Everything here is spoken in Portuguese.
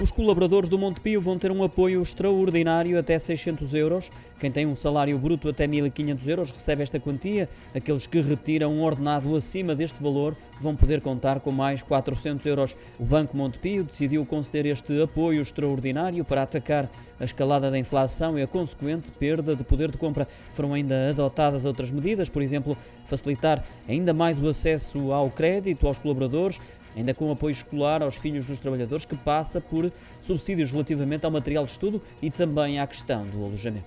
Os colaboradores do Montepio vão ter um apoio extraordinário até 600 euros. Quem tem um salário bruto até 1.500 euros recebe esta quantia. Aqueles que retiram um ordenado acima deste valor vão poder contar com mais 400 euros. O Banco Montepio decidiu conceder este apoio extraordinário para atacar a escalada da inflação e a consequente perda de poder de compra. Foram ainda adotadas outras medidas, por exemplo, facilitar ainda mais o acesso ao crédito aos colaboradores, ainda com apoio escolar aos filhos dos trabalhadores, que passa por subsídios relativamente ao material de estudo e também à questão do alojamento.